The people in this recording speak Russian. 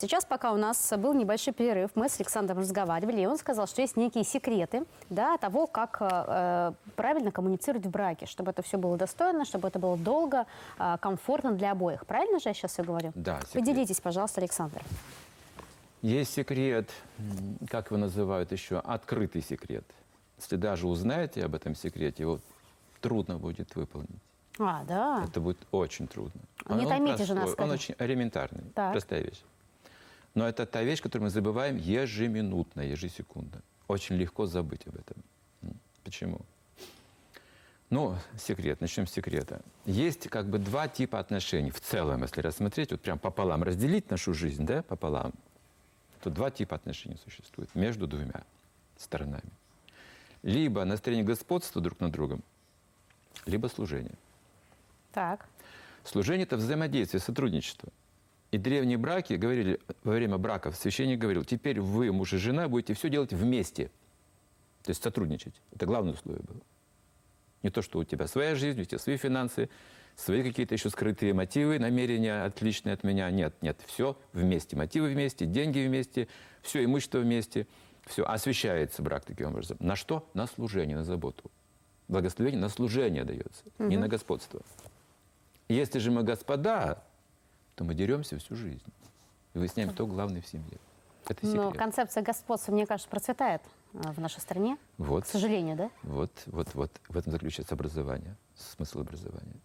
Сейчас, пока у нас был небольшой перерыв, мы с Александром разговаривали, и он сказал, что есть некие секреты да, того, как э, правильно коммуницировать в браке, чтобы это все было достойно, чтобы это было долго, э, комфортно для обоих. Правильно же я сейчас все говорю? Да, секрет. Поделитесь, пожалуйста, Александр. Есть секрет, как его называют еще, открытый секрет. Если даже узнаете об этом секрете, его трудно будет выполнить. А, да. Это будет очень трудно. Не томите же нас, Он очень элементарный, Так. простая вещь. Но это та вещь, которую мы забываем ежеминутно, ежесекундно. Очень легко забыть об этом. Почему? Ну, секрет, начнем с секрета. Есть как бы два типа отношений в целом, если рассмотреть, вот прям пополам, разделить нашу жизнь, да, пополам, то два типа отношений существует между двумя сторонами. Либо настроение господства друг над другом, либо служение. Так. Служение – это взаимодействие, сотрудничество. И древние браки говорили, во время браков священник говорил, теперь вы, муж и жена, будете все делать вместе. То есть сотрудничать. Это главное условие было. Не то, что у тебя своя жизнь, у тебя свои финансы, свои какие-то еще скрытые мотивы, намерения отличные от меня. Нет, нет, все вместе. Мотивы вместе, деньги вместе, все имущество вместе. Все освещается брак таким образом. На что? На служение, на заботу. Благословение на служение дается, не на господство. Если же мы господа, то мы деремся всю жизнь. И выясняем, кто главный в семье. Это секрет. Но концепция господства, мне кажется, процветает э, в нашей стране. Вот. К сожалению, да? Вот, вот, вот в этом заключается образование, смысл образования.